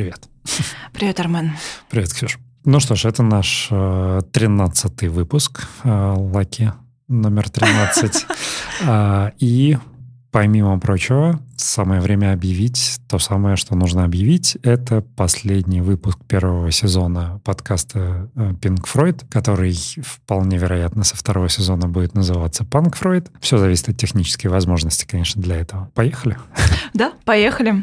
привет. Привет, Армен. Привет, Ксюш. Ну что ж, это наш э, тринадцатый выпуск э, Лаки номер 13. А, и Помимо прочего, самое время объявить то самое, что нужно объявить. Это последний выпуск первого сезона подкаста э, Pink Floyd, который вполне вероятно со второго сезона будет называться Punk Freud. Все зависит от технической возможности, конечно, для этого. Поехали? Да, поехали.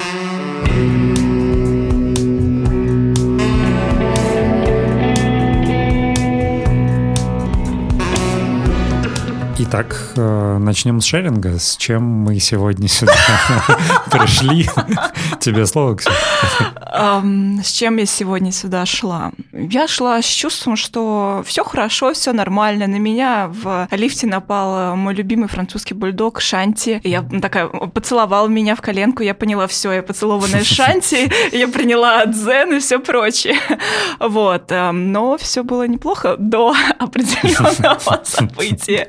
Итак, э, начнем с шеринга. С чем мы сегодня сюда пришли? Тебе слово, Ксюша. С чем я сегодня сюда шла? Я шла с чувством, что все хорошо, все нормально. На меня в лифте напал мой любимый французский бульдог Шанти. Я такая поцеловал меня в коленку, я поняла, все, я поцелованная Шанти, я приняла дзен и все прочее. Вот. Но все было неплохо до определенного события.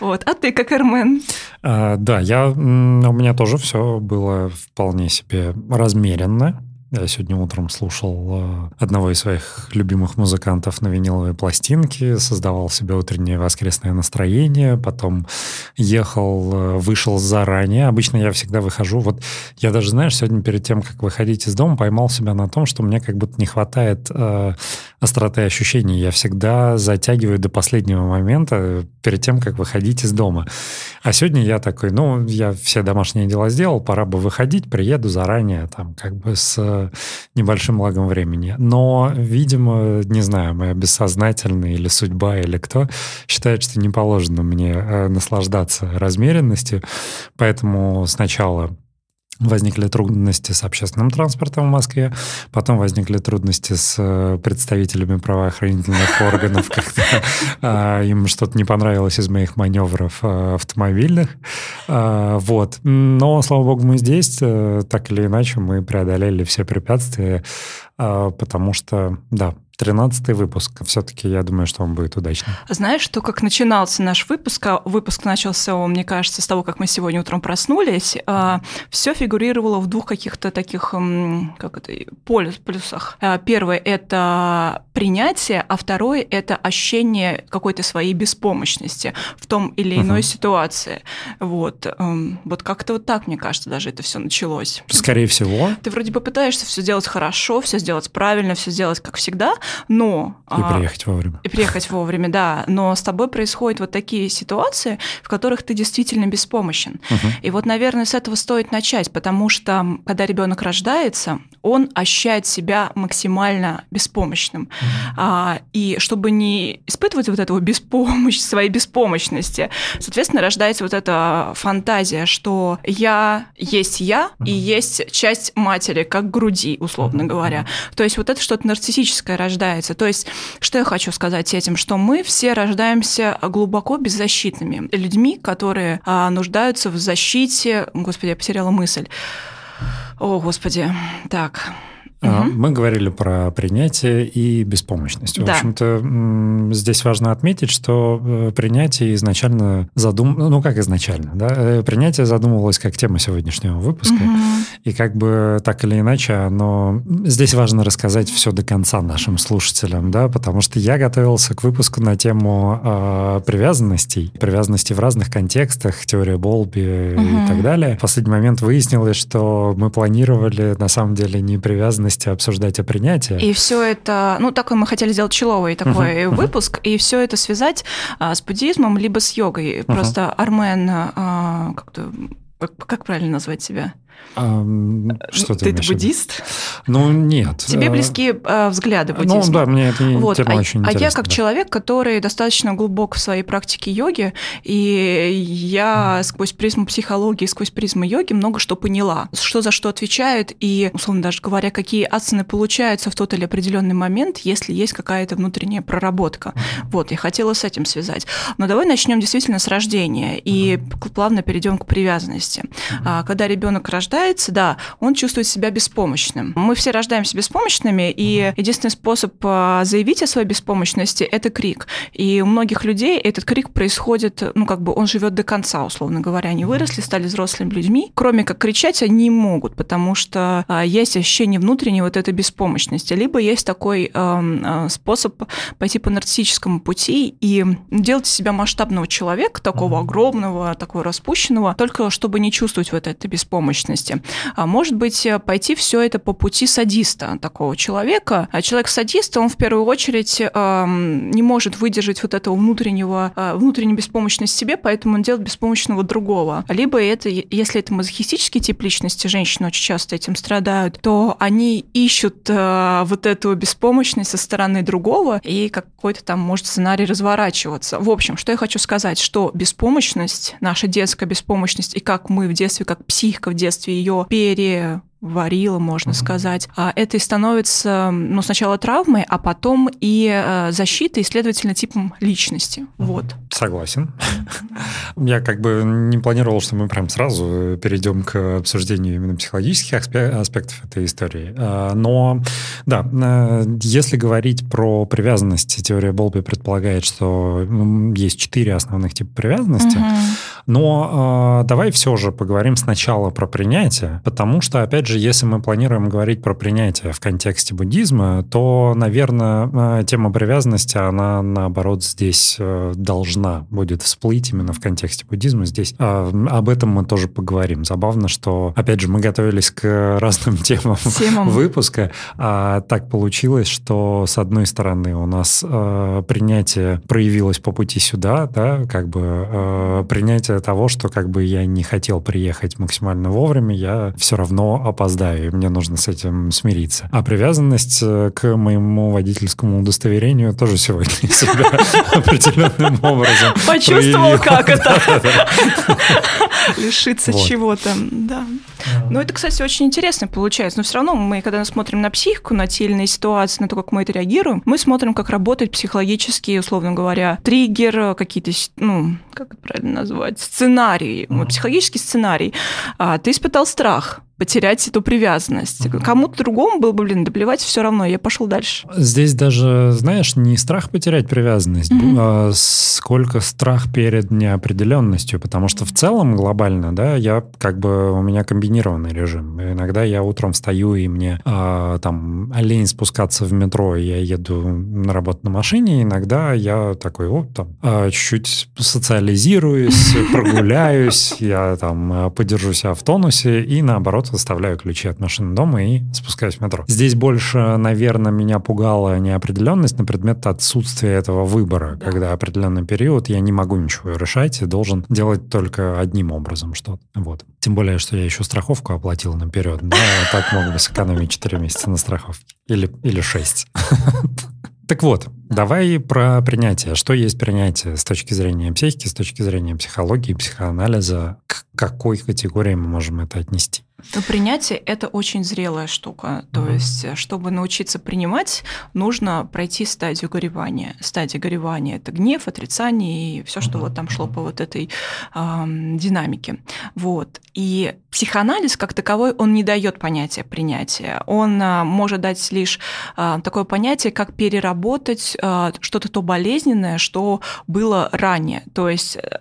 Вот. А ты как Эрмен? А, да, я, у меня тоже все было вполне себе размеренно. Я сегодня утром слушал э, одного из своих любимых музыкантов на виниловой пластинке, создавал себе утреннее воскресное настроение, потом ехал, э, вышел заранее. Обычно я всегда выхожу. Вот я даже, знаешь, сегодня перед тем, как выходить из дома, поймал себя на том, что мне как будто не хватает э, остроты ощущений. Я всегда затягиваю до последнего момента перед тем, как выходить из дома. А сегодня я такой, ну, я все домашние дела сделал, пора бы выходить, приеду заранее, там, как бы с небольшим лагом времени. Но, видимо, не знаю, моя бессознательная или судьба, или кто, считает, что не положено мне э, наслаждаться размеренностью. Поэтому сначала Возникли трудности с общественным транспортом в Москве, потом возникли трудности с э, представителями правоохранительных органов, когда а, им что-то не понравилось из моих маневров э, автомобильных. А, вот. Но, слава богу, мы здесь. Э, так или иначе, мы преодолели все препятствия, потому что, да, Тринадцатый выпуск. Все-таки я думаю, что он будет удачным. Знаешь, что как начинался наш выпуск, а выпуск начался, мне кажется, с того, как мы сегодня утром проснулись, а, все фигурировало в двух каких-то таких, как это, полюс, плюсах. А, первое – это принятие, а второе – это ощущение какой-то своей беспомощности в том или иной uh-huh. ситуации. Вот, вот как-то вот так, мне кажется, даже это все началось. Скорее всего. Ты вроде бы пытаешься все сделать хорошо, все сделать правильно, все сделать как всегда, но... И а, приехать вовремя. И приехать вовремя, да. Но с тобой происходят вот такие ситуации, в которых ты действительно беспомощен. Угу. И вот, наверное, с этого стоит начать, потому что когда ребенок рождается, он ощущает себя максимально беспомощным. Угу. А, и чтобы не испытывать вот этого беспомощь, своей беспомощности, соответственно, рождается вот эта фантазия, что я есть я и есть часть матери, как груди, условно говоря. То есть вот это что-то нарциссическое рождается. То есть, что я хочу сказать этим, что мы все рождаемся глубоко беззащитными людьми, которые а, нуждаются в защите. Господи, я потеряла мысль. О, господи. Так. Угу. Мы говорили про принятие и беспомощность. В да. общем-то, здесь важно отметить, что э, принятие изначально задум... Ну, как изначально, да? Э, принятие задумывалось как тема сегодняшнего выпуска. Угу. И как бы так или иначе, оно... Здесь важно рассказать все до конца нашим слушателям, да, потому что я готовился к выпуску на тему э, привязанностей, привязанностей в разных контекстах, теория Болби угу. и так далее. В последний момент выяснилось, что мы планировали на самом деле не привязанность ценности обсуждать о принятии. И все это, ну, такой мы хотели сделать человый такой uh-huh, выпуск, uh-huh. и все это связать а, с буддизмом либо с йогой. Uh-huh. Просто Армен а, как-то как, как правильно назвать себя? А, что ты, ты буддист? Ну, нет. Тебе близки э, взгляды ну буддизма. Ну, да, мне это вот. тема а, очень интересна. А я как да. человек, который достаточно глубок в своей практике йоги, и я mm. сквозь призму психологии, сквозь призму йоги много что поняла. Что за что отвечает, и, условно даже говоря, какие асаны получаются в тот или определенный момент, если есть какая-то внутренняя проработка. Mm. Вот, я хотела с этим связать. Но давай начнем действительно с рождения, и mm. плавно перейдем к привязанности. Mm. Когда ребенок рождается, рождается, да, он чувствует себя беспомощным. Мы все рождаемся беспомощными, и единственный способ а, заявить о своей беспомощности – это крик. И у многих людей этот крик происходит, ну, как бы он живет до конца, условно говоря. Они выросли, стали взрослыми людьми. Кроме как кричать, они могут, потому что а, есть ощущение внутренней вот этой беспомощности. Либо есть такой а, способ пойти по нарциссическому пути и делать из себя масштабного человека, такого огромного, такого распущенного, только чтобы не чувствовать вот этой беспомощности. А может быть, пойти все это по пути садиста такого человека. А человек-садист, он в первую очередь э, не может выдержать вот этого внутреннего, э, внутренней беспомощности себе, поэтому он делает беспомощного другого. Либо это, если это мазохистический тип личности, женщины очень часто этим страдают, то они ищут э, вот эту беспомощность со стороны другого, и какой-то там может сценарий разворачиваться. В общем, что я хочу сказать, что беспомощность, наша детская беспомощность, и как мы в детстве, как психика в детстве ее пере варила, можно mm-hmm. сказать. А это и становится, ну, сначала травмой, а потом и э, защитой, и, следовательно, типом личности. Mm-hmm. Вот. Согласен. Я как бы не планировал, что мы прям сразу перейдем к обсуждению именно психологических аспектов этой истории. А, но, да, э, если говорить про привязанность, теория Болби предполагает, что есть четыре основных типа привязанности. Mm-hmm. Но э, давай все же поговорим сначала про принятие, потому что, опять же, если мы планируем говорить про принятие в контексте буддизма, то, наверное, э, тема привязанности, она, наоборот, здесь э, должна будет всплыть именно в контексте буддизма. Здесь э, об этом мы тоже поговорим. Забавно, что, опять же, мы готовились к разным темам, темам. выпуска, а так получилось, что, с одной стороны, у нас э, принятие проявилось по пути сюда, да, как бы э, принятие того, что как бы я не хотел приехать максимально вовремя, я все равно опоздаю, и мне нужно с этим смириться. А привязанность э, к моему водительскому удостоверению тоже сегодня себя определенным образом Почувствовал, как это. Лишиться чего-то, да. Ну, это, кстати, очень интересно получается. Но все равно мы, когда смотрим на психику, на те или иные ситуации, на то, как мы это реагируем, мы смотрим, как работает психологически, условно говоря, триггер, какие-то, ну, как это правильно назвать, сценарий, mm-hmm. психологический сценарий. А, ты испытал страх, потерять эту привязанность. Mm-hmm. Кому-то другому было бы, блин, доплевать все равно, я пошел дальше. Здесь даже, знаешь, не страх потерять привязанность, mm-hmm. а сколько страх перед неопределенностью, потому что в целом глобально, да, я как бы, у меня комбинированный режим. Иногда я утром встаю, и мне а, там лень спускаться в метро, и я еду на работу на машине, иногда я такой, вот там, а, чуть-чуть социализируюсь, прогуляюсь, я там подержу себя в тонусе, и наоборот оставляю ключи от машины дома и спускаюсь в метро. Здесь больше, наверное, меня пугала неопределенность на предмет отсутствия этого выбора, да. когда определенный период я не могу ничего решать и должен делать только одним образом что-то. Вот. Тем более, что я еще страховку оплатил наперед. Да, так мог бы сэкономить 4 месяца на страховке. Или, или 6. Так вот, давай про принятие. Что есть принятие с точки зрения психики, с точки зрения психологии, психоанализа? К какой категории мы можем это отнести? Но принятие это очень зрелая штука. То mm-hmm. есть, чтобы научиться принимать, нужно пройти стадию горевания. Стадия горевания это гнев, отрицание и все, что mm-hmm. вот там шло по вот этой э, динамике. Вот. И психоанализ как таковой он не дает понятия принятия. Он э, может дать лишь э, такое понятие, как переработать э, что-то то болезненное, что было ранее. То есть, э,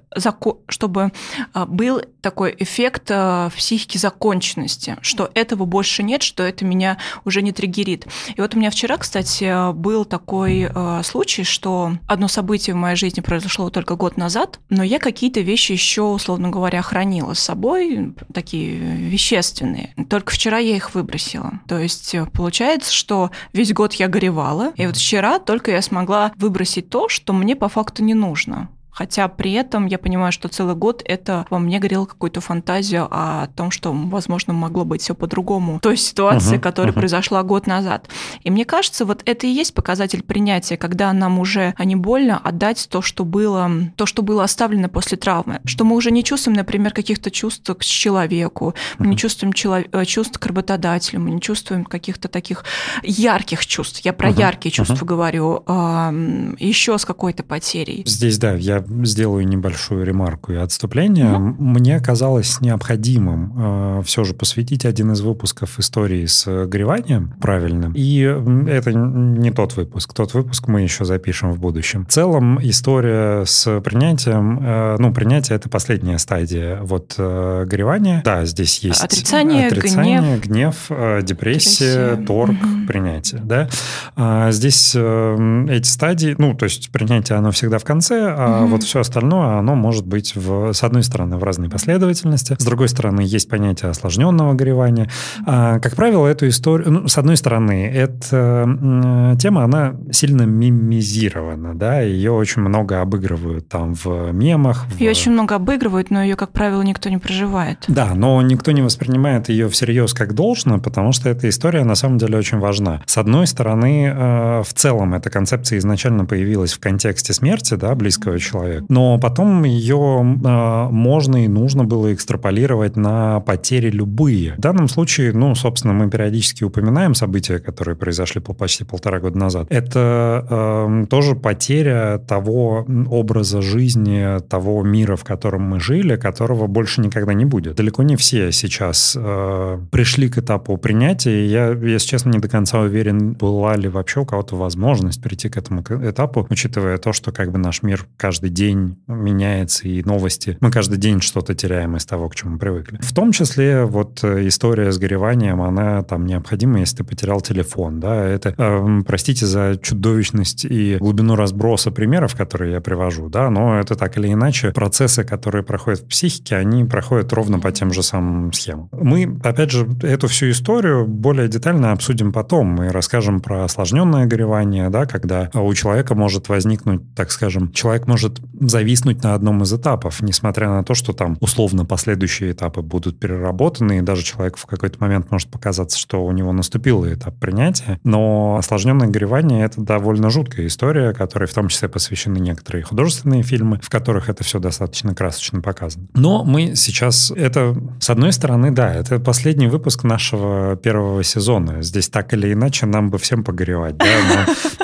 чтобы э, был такой эффект э, в психике закончен законченности, что этого больше нет, что это меня уже не триггерит. И вот у меня вчера, кстати, был такой э, случай, что одно событие в моей жизни произошло только год назад, но я какие-то вещи еще, условно говоря, хранила с собой, такие вещественные. Только вчера я их выбросила. То есть э, получается, что весь год я горевала, и вот вчера только я смогла выбросить то, что мне по факту не нужно. Хотя при этом я понимаю, что целый год это во мне горело какую-то фантазию о том, что, возможно, могло быть все по-другому. Той ситуации, uh-huh, которая uh-huh. произошла год назад. И мне кажется, вот это и есть показатель принятия, когда нам уже а не больно отдать то, что было, то, что было оставлено после травмы. Что мы уже не чувствуем, например, каких-то чувств к человеку, мы uh-huh. не чувствуем челов... Э, чувств к работодателю, мы не чувствуем каких-то таких ярких чувств. Я про uh-huh. яркие чувства uh-huh. говорю, еще с какой-то потерей. Здесь, да, я сделаю небольшую ремарку и отступление. Угу. Мне казалось необходимым э, все же посвятить один из выпусков истории с гореванием правильным. И это не тот выпуск. Тот выпуск мы еще запишем в будущем. В целом история с принятием, э, ну, принятие — это последняя стадия вот э, горевания. Да, здесь есть отрицание, отрицание гнев, гнев э, депрессия, депрессия, торг, угу. принятие. Да? А здесь э, эти стадии, ну, то есть принятие, оно всегда в конце, а угу. вот все остальное, оно может быть, в, с одной стороны, в разной последовательности, с другой стороны, есть понятие осложненного горевания. А, как правило, эту историю, ну, с одной стороны, эта тема, она сильно мимизирована, да, ее очень много обыгрывают там в мемах. Ее в... очень много обыгрывают, но ее, как правило, никто не проживает. Да, но никто не воспринимает ее всерьез как должно, потому что эта история на самом деле очень важна. С одной стороны, э, в целом эта концепция изначально появилась в контексте смерти, да, близкого человека, но потом ее э, можно и нужно было экстраполировать на потери любые. В данном случае, ну, собственно, мы периодически упоминаем события, которые произошли почти полтора года назад. Это э, тоже потеря того образа жизни, того мира, в котором мы жили, которого больше никогда не будет. Далеко не все сейчас э, пришли к этапу принятия. Я, если честно, не до конца уверен, была ли вообще у кого-то возможность прийти к этому этапу, учитывая то, что как бы наш мир каждый день меняется, и новости. Мы каждый день что-то теряем из того, к чему привыкли. В том числе вот э, история с гореванием, она там необходима, если ты потерял телефон. Да? Это, э, простите за чудовищность и глубину разброса примеров, которые я привожу, да, но это так или иначе процессы, которые проходят в психике, они проходят ровно по тем же самым схемам. Мы, опять же, эту всю историю более детально обсудим потом. Мы расскажем про осложненное горевание, да, когда у человека может возникнуть, так скажем, человек может зависнуть на одном из этапов, несмотря на то, что там условно последующие этапы будут переработаны, и даже человек в какой-то момент может показаться, что у него наступил этап принятия. Но осложненное горевание — это довольно жуткая история, которой в том числе посвящены некоторые художественные фильмы, в которых это все достаточно красочно показано. Но мы сейчас... Это, с одной стороны, да, это последний выпуск нашего первого сезона. Здесь так или иначе нам бы всем погоревать, да,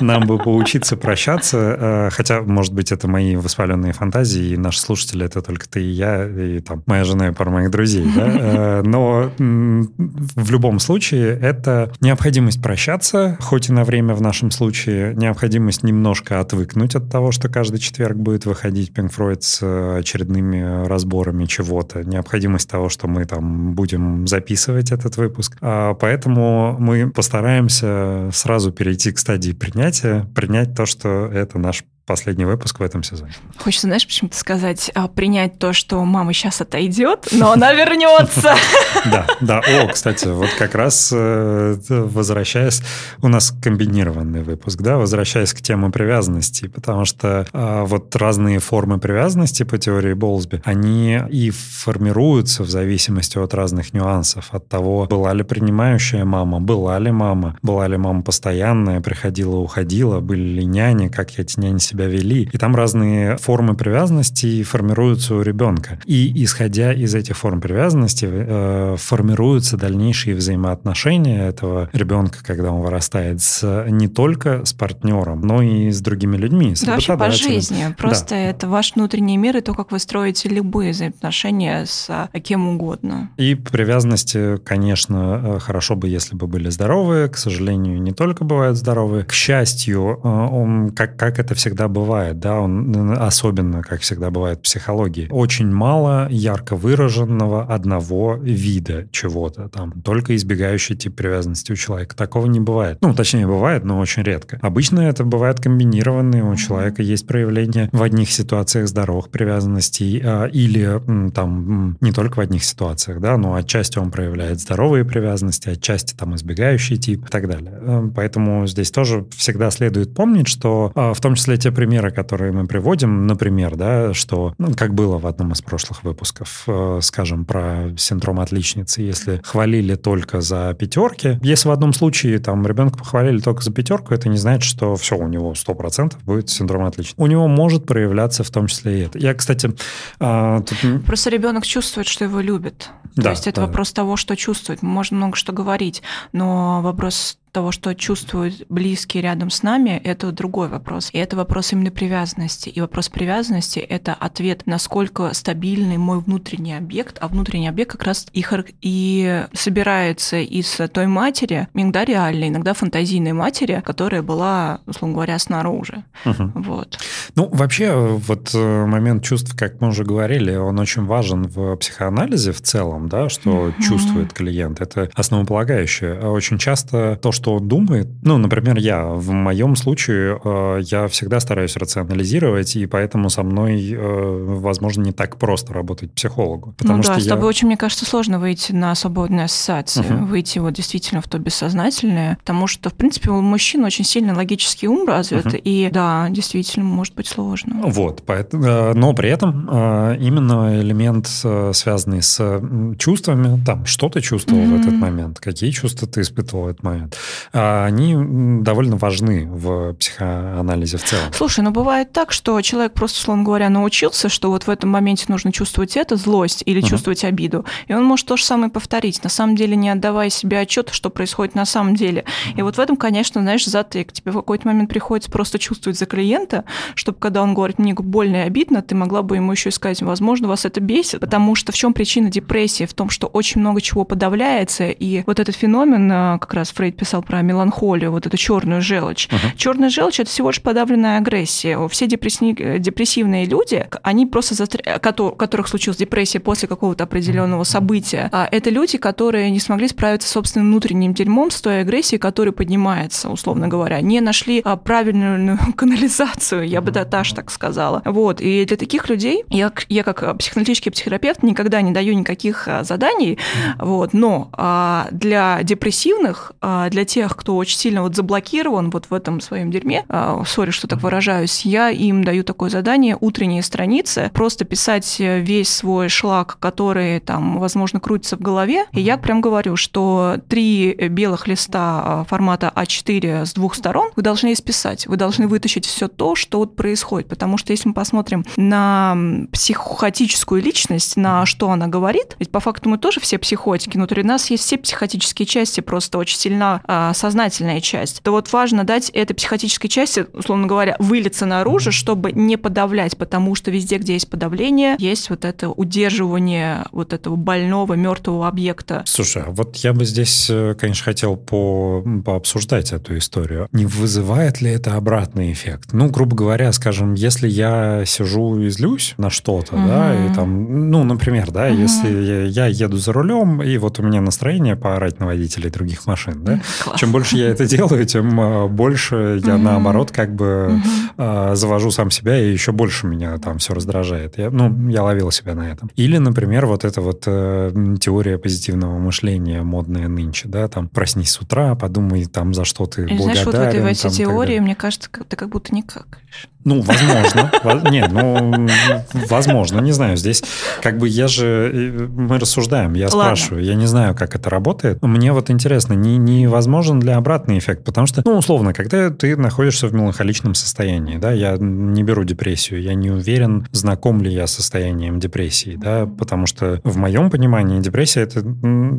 нам, нам бы поучиться прощаться, э, хотя, может быть, это мои воспаленные фантазии, и наши слушатели — это только ты и я, и там моя жена и пара моих друзей, да, э, но в любом случае это необходимость прощаться, хоть и на время в нашем случае, необходимость немножко отвыкнуть от того, что каждый четверг будет выходить Pink Floyd с очередными разборами чего-то, необходимость того, что мы там будем записывать этот выпуск. А поэтому мы постараемся сразу перейти к стадии принятия, принять то, что это наш последний выпуск в этом сезоне. Хочется, знаешь, почему-то сказать, а, принять то, что мама сейчас отойдет, но она вернется. Да, да. О, кстати, вот как раз э, возвращаясь, у нас комбинированный выпуск, да, возвращаясь к теме привязанности, потому что а, вот разные формы привязанности по теории Болсби, они и формируются в зависимости от разных нюансов, от того, была ли принимающая мама, была ли мама, была ли мама постоянная, приходила, уходила, были ли няни, как эти няни себя вели. И там разные формы привязанности формируются у ребенка. И исходя из этих форм привязанности э, формируются дальнейшие взаимоотношения этого ребенка, когда он вырастает, с, не только с партнером, но и с другими людьми. С да, вообще по жизни. Просто да. это ваш внутренний мир и то, как вы строите любые взаимоотношения с а, кем угодно. И привязанности, конечно, э, хорошо бы, если бы были здоровые. К сожалению, не только бывают здоровые. К счастью, э, он, как, как это всегда всегда бывает, да, он особенно, как всегда бывает в психологии, очень мало ярко выраженного одного вида чего-то там, только избегающий тип привязанности у человека. Такого не бывает. Ну, точнее, бывает, но очень редко. Обычно это бывает комбинированные, у человека есть проявление в одних ситуациях здоровых привязанностей а, или там не только в одних ситуациях, да, но отчасти он проявляет здоровые привязанности, отчасти там избегающий тип и так далее. Э, поэтому здесь тоже всегда следует помнить, что а, в том числе те примеры, которые мы приводим, например, да, что, ну, как было в одном из прошлых выпусков, э, скажем, про синдром отличницы, если хвалили только за пятерки, если в одном случае там ребенка похвалили только за пятерку, это не значит, что все, у него 100% будет синдром отличницы. У него может проявляться в том числе и это. Я, кстати... Э, тут... Просто ребенок чувствует, что его любят. Да, То есть это да. вопрос того, что чувствует. Можно много что говорить, но вопрос того, что чувствуют близкие рядом с нами, это другой вопрос. И это вопрос именно привязанности. И вопрос привязанности — это ответ, насколько стабильный мой внутренний объект, а внутренний объект как раз и, и собирается из той матери, иногда реальной, иногда фантазийной матери, которая была, условно говоря, снаружи. Угу. Вот. Ну, вообще, вот э, момент чувств, как мы уже говорили, он очень важен в психоанализе в целом, да, что угу. чувствует клиент. Это основополагающее. А очень часто то, что он думает, ну, например, я, в моем случае, э, я всегда стараюсь рационализировать, и поэтому со мной, э, возможно, не так просто работать психологу. Потому ну да, что с тобой я... очень, мне кажется, сложно выйти на свободные ассоциации, угу. выйти вот действительно в то бессознательное, потому что, в принципе, у мужчин очень сильно логический ум развит, угу. и да, действительно, может быть сложно. Вот, поэтому, э, но при этом именно элемент, связанный с чувствами, там, что ты чувствовал угу. в этот момент, какие чувства ты испытывал в этот момент, они довольно важны в психоанализе в целом. Слушай, ну бывает так, что человек просто, условно говоря, научился, что вот в этом моменте нужно чувствовать это, злость или угу. чувствовать обиду, и он может то же самое повторить, на самом деле не отдавая себе отчет, что происходит на самом деле. И вот в этом, конечно, знаешь, затык. Тебе в какой-то момент приходится просто чувствовать за клиента, чтобы когда он говорит, мне больно и обидно, ты могла бы ему еще сказать, возможно, вас это бесит, потому что в чем причина депрессии? В том, что очень много чего подавляется, и вот этот феномен, а, как раз Фрейд писал про меланхолию, вот эту черную желчь. Uh-huh. Черная желчь это всего лишь подавленная агрессия. Все депресси... депрессивные люди, они просто застр... у которых случилась депрессия после какого-то определенного события, а это люди, которые не смогли справиться с собственным внутренним дерьмом, с той агрессией, которая поднимается, условно говоря, не нашли а, правильную канализацию, я бы даже так сказала. Вот. И для таких людей я, я как психоаналитический психотерапевт никогда не даю никаких заданий, вот, но для депрессивных, для тех, кто очень сильно вот заблокирован вот в этом своем дерьме, сори, что так выражаюсь, я им даю такое задание, утренние страницы, просто писать весь свой шлак, который там, возможно, крутится в голове, и я прям говорю, что три белых листа формата А4 с двух сторон вы должны исписать, вы должны вытащить все то, что вот происходит, потому что если мы посмотрим на психотическую личность, на что она говорит, ведь по факту мы тоже все психотики, внутри нас есть все психотические части, просто очень сильно а, сознательная часть, то вот важно дать этой психотической части, условно говоря, вылиться наружу, чтобы не подавлять, потому что везде, где есть подавление, есть вот это удерживание вот этого больного, мертвого объекта. Слушай, а вот я бы здесь, э, конечно, хотел по, пообсуждать эту историю. Не вызывает ли это обратный эффект? Ну, грубо говоря, скажем, если я сижу и злюсь на что-то, угу. да, и там, ну, например, да, угу. если я, я еду за рулем, и вот у меня настроение поорать на водителей других машин, да, Класс. чем больше я это делаю, тем э, больше я, наоборот, как бы угу. завожу сам себя, и еще больше меня там все раздражает. Я, ну, я ловил себя на этом. Или, например, вот эта вот э, теория позитивного мышления модная нынче, да, там проснись с утра, подумай там, за что ты и, благодарен. Знаешь, вот в этой, в теории, мне кажется, ты как будто какаешь. Ну, возможно. Нет, ну, возможно, не знаю. Здесь как бы я же... Э, мы рассуждаем, я спрашиваю. Я не знаю, как это работает. Мне вот интересно, не, невозможен ли обратный эффект? Потому что, ну, условно, когда ты находишься в меланхоличном состоянии, да, я не беру депрессию, я не уверен, знаком ли я с состоянием депрессии, да, потому что в моем понимании депрессия это,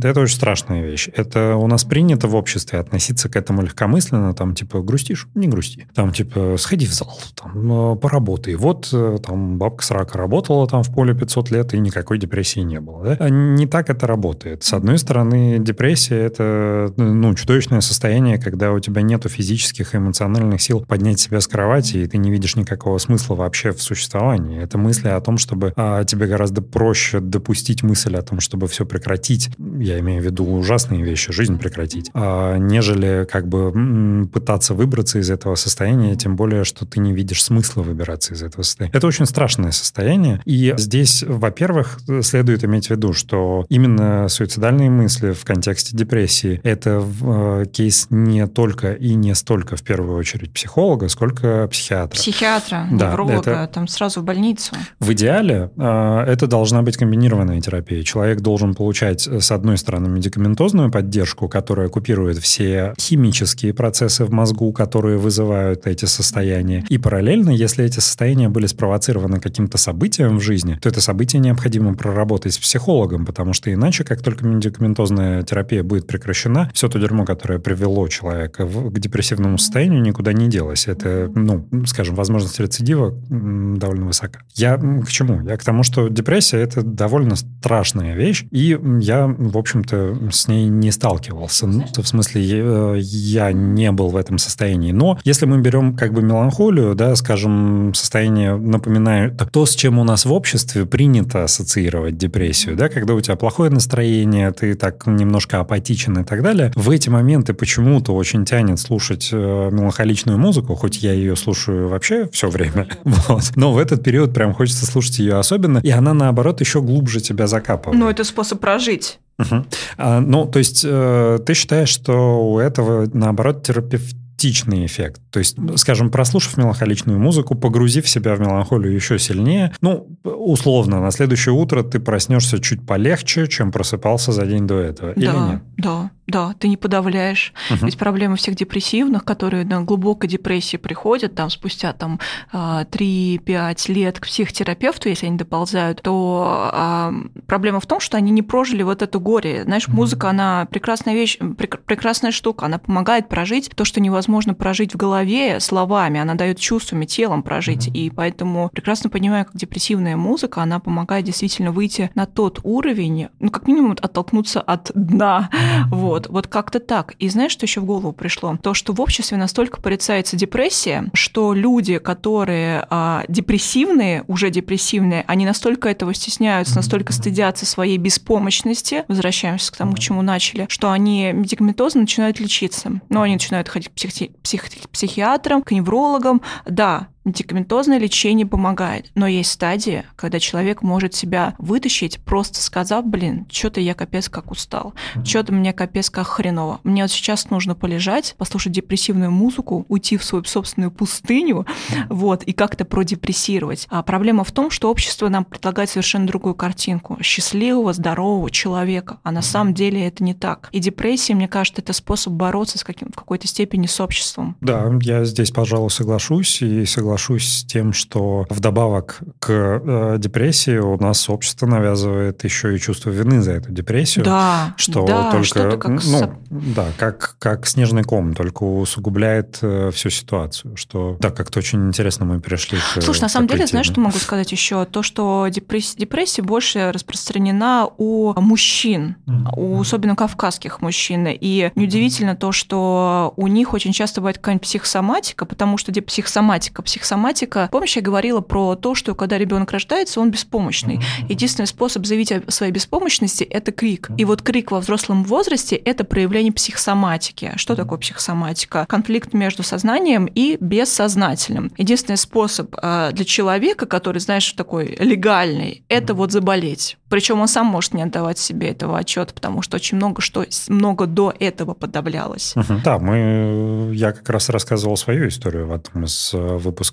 это очень страшная вещь. Это у нас принято в обществе относиться к этому легкомысленно, там, типа, грустишь? Не грусти. Там, типа, сходи в зал, там, поработай. Вот э, там бабка с работала там в поле 500 лет, и никакой депрессии не было. Да? А не так это работает. С одной стороны, депрессия – это ну, чудовищное состояние, когда у тебя нет физических и эмоциональных сил поднять себя с кровати, и ты не видишь никакого смысла вообще в существовании. Это мысли о том, чтобы а, тебе гораздо проще допустить мысль о том, чтобы все прекратить. Я имею в виду ужасные вещи, жизнь прекратить, а, нежели как бы пытаться выбраться из этого состояния, тем более, что ты не видишь смысла выбираться из этого состояния. Это очень страшное состояние. И здесь, во-первых, следует иметь в виду, что именно суицидальные мысли в контексте депрессии — это э, кейс не только и не столько, в первую очередь, психолога, сколько психиатра. Психиатра, да, невролога, это... там сразу в больницу. В идеале э, это должна быть комбинированная терапия. Человек должен получать, с одной стороны, медикаментозную поддержку, которая купирует все химические процессы в мозгу, которые вызывают эти состояния, и параллельно параллельно, если эти состояния были спровоцированы каким-то событием в жизни, то это событие необходимо проработать с психологом, потому что иначе, как только медикаментозная терапия будет прекращена, все то дерьмо, которое привело человека в, к депрессивному состоянию, никуда не делось. Это, ну, скажем, возможность рецидива довольно высока. Я к чему? Я к тому, что депрессия — это довольно страшная вещь, и я, в общем-то, с ней не сталкивался. Ну, в смысле, я, я не был в этом состоянии. Но если мы берем как бы меланхолию, да, скажем, состояние, напоминаю, то, с чем у нас в обществе принято ассоциировать депрессию, да, когда у тебя плохое настроение, ты так немножко апатичен и так далее, в эти моменты почему-то очень тянет слушать э, меланхоличную музыку, хоть я ее слушаю вообще все время, вот. но в этот период прям хочется слушать ее особенно, и она, наоборот, еще глубже тебя закапывает. Ну, это способ прожить. Угу. А, ну, то есть э, ты считаешь, что у этого, наоборот, терапевт тактичный эффект. То есть, скажем, прослушав меланхоличную музыку, погрузив себя в меланхолию еще сильнее, ну, условно, на следующее утро ты проснешься чуть полегче, чем просыпался за день до этого, да, или нет? Да, да, ты не подавляешь. Угу. Ведь проблемы всех депрессивных, которые на глубокой депрессии приходят, там, спустя там 3-5 лет к психотерапевту, если они доползают, то а, проблема в том, что они не прожили вот это горе. Знаешь, музыка, она прекрасная вещь, прекрасная штука, она помогает прожить то, что невозможно прожить в голове словами, она дает чувствами, телом прожить. И поэтому прекрасно понимаю, как депрессивная музыка, она помогает действительно выйти на тот уровень, ну, как минимум, оттолкнуться от дна. Вот вот, вот как-то так. И знаешь, что еще в голову пришло? То, что в обществе настолько порицается депрессия, что люди, которые а, депрессивные, уже депрессивные, они настолько этого стесняются, настолько стыдятся своей беспомощности, возвращаемся к тому, к чему начали, что они медикаментозно начинают лечиться. Но они начинают ходить к психи- психи- психиатрам, к неврологам. Да, Медикаментозное лечение помогает, но есть стадия, когда человек может себя вытащить, просто сказав, блин, что-то я капец как устал, что-то мне капец как хреново. Мне вот сейчас нужно полежать, послушать депрессивную музыку, уйти в свою собственную пустыню, вот, и как-то продепрессировать. А проблема в том, что общество нам предлагает совершенно другую картинку счастливого, здорового человека, а на самом деле это не так. И депрессия, мне кажется, это способ бороться с каким, в какой-то степени с обществом. Да, я здесь, пожалуй, соглашусь и соглашусь соглашусь с тем, что вдобавок к э, депрессии у нас общество навязывает еще и чувство вины за эту депрессию. Да, что да, только, как ну, да, как, как снежный ком, только усугубляет э, всю ситуацию. Что, да, как-то очень интересно мы перешли к Слушай, на самом деле, теме. знаешь, что могу сказать еще? То, что депрессия, депрессия больше распространена у мужчин, mm-hmm. у особенно кавказских мужчин. И неудивительно то, что у них очень часто бывает какая-нибудь психосоматика, потому что психосоматика, псих психосоматика. Помнишь, я говорила про то, что когда ребенок рождается, он беспомощный. Единственный способ заявить о своей беспомощности – это крик. И вот крик во взрослом возрасте – это проявление психосоматики. Что такое психосоматика? Конфликт между сознанием и бессознательным. Единственный способ а, для человека, который, знаешь, такой легальный, это вот заболеть. Причем он сам может не отдавать себе этого отчета, потому что очень много что много до этого подавлялось. Угу. Да, мы я как раз рассказывал свою историю в одном из э,